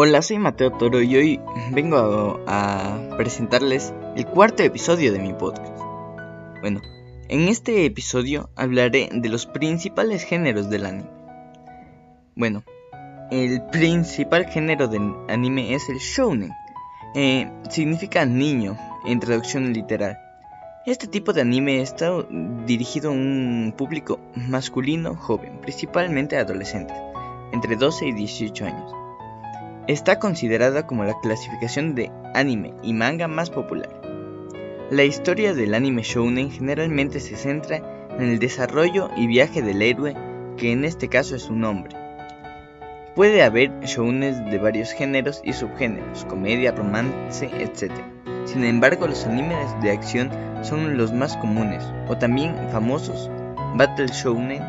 Hola, soy Mateo Toro y hoy vengo a, presentarles el cuarto episodio de mi podcast. Bueno, en este episodio hablaré de los principales géneros del anime. Bueno, el principal género del anime es el shounen. Eh, significa niño en traducción literal. Este tipo de anime está dirigido a un público masculino joven, principalmente adolescentes, entre 12 y 18 años. Está considerada como la clasificación de anime y manga más popular. La historia del anime shounen generalmente se centra en el desarrollo y viaje del héroe, que en este caso es un hombre. Puede haber shounes de varios géneros y subgéneros, comedia, romance, etc. Sin embargo, los animes de acción son los más comunes, o también famosos, Battle Shounen.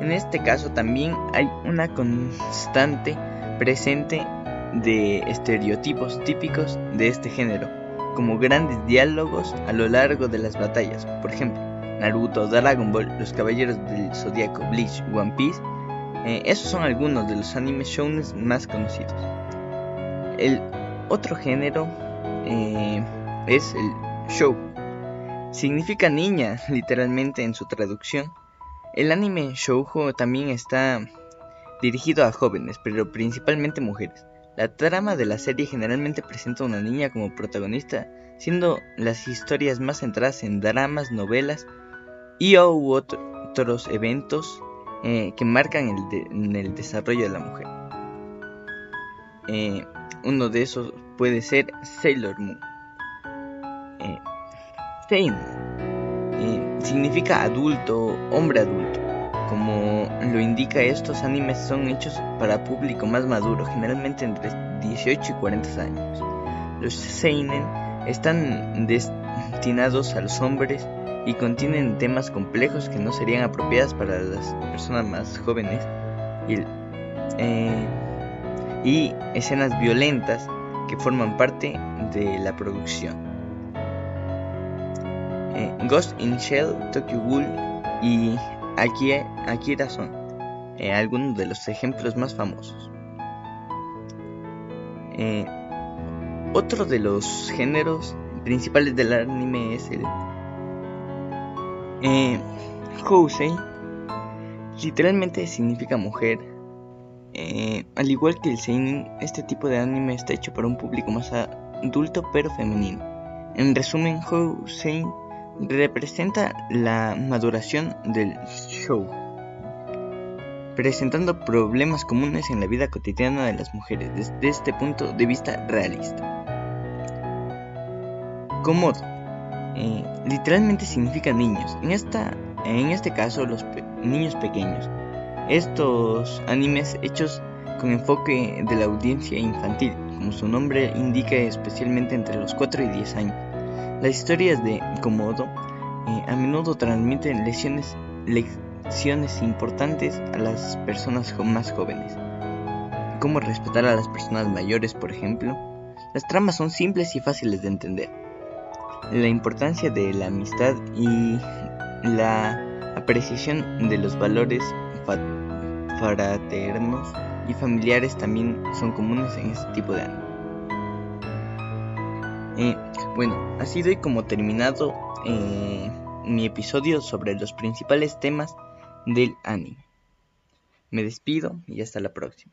En este caso también hay una constante presente de estereotipos típicos de este género, como grandes diálogos a lo largo de las batallas, por ejemplo, Naruto, Dragon Ball, Los Caballeros del Zodiaco, Bleach, One Piece. Eh, esos son algunos de los animes shounen más conocidos. El otro género eh, es el show. Significa niña, literalmente en su traducción. El anime shoujo también está dirigido a jóvenes, pero principalmente mujeres. La trama de la serie generalmente presenta a una niña como protagonista, siendo las historias más centradas en dramas, novelas y o otros eventos eh, que marcan el, desarrollo de la mujer. Eh, uno de esos puede ser Sailor Moon. Eh, eh, significa adulto, hombre adulto. Como lo indica, estos animes son hechos para público más maduro, generalmente entre 18 y 40 años. Los seinen están destinados a los hombres y contienen temas complejos que no serían apropiadas para las personas más jóvenes y, eh, y escenas violentas que forman parte de la producción. Eh, Ghost in Shell, Tokyo Ghoul y Akira son eh, algunos de los ejemplos más famosos. Eh, otro de los géneros principales del anime es el eh. Literalmente significa mujer. Eh, al igual que el seinen, este tipo de anime está hecho para un público más adulto pero femenino. En resumen, Housei representa la maduración del show, presentando problemas comunes en la vida cotidiana de las mujeres desde este punto de vista realista. Comodo eh, literalmente significa niños, en, esta, en este caso los niños pequeños. Estos animes hechos con enfoque de la audiencia infantil, como su nombre indica especialmente entre los 4 y 10 años. Las historias de Komodo eh, a menudo transmiten lecciones, importantes a las personas más jóvenes. Cómo respetar a las personas mayores, por ejemplo. Las tramas son simples y fáciles de entender. La importancia de la amistad y la apreciación de los valores fraternos y familiares también son comunes en este tipo de anime. Eh, bueno, así doy como terminado eh, mi episodio sobre los principales temas del anime. Me despido y hasta la próxima.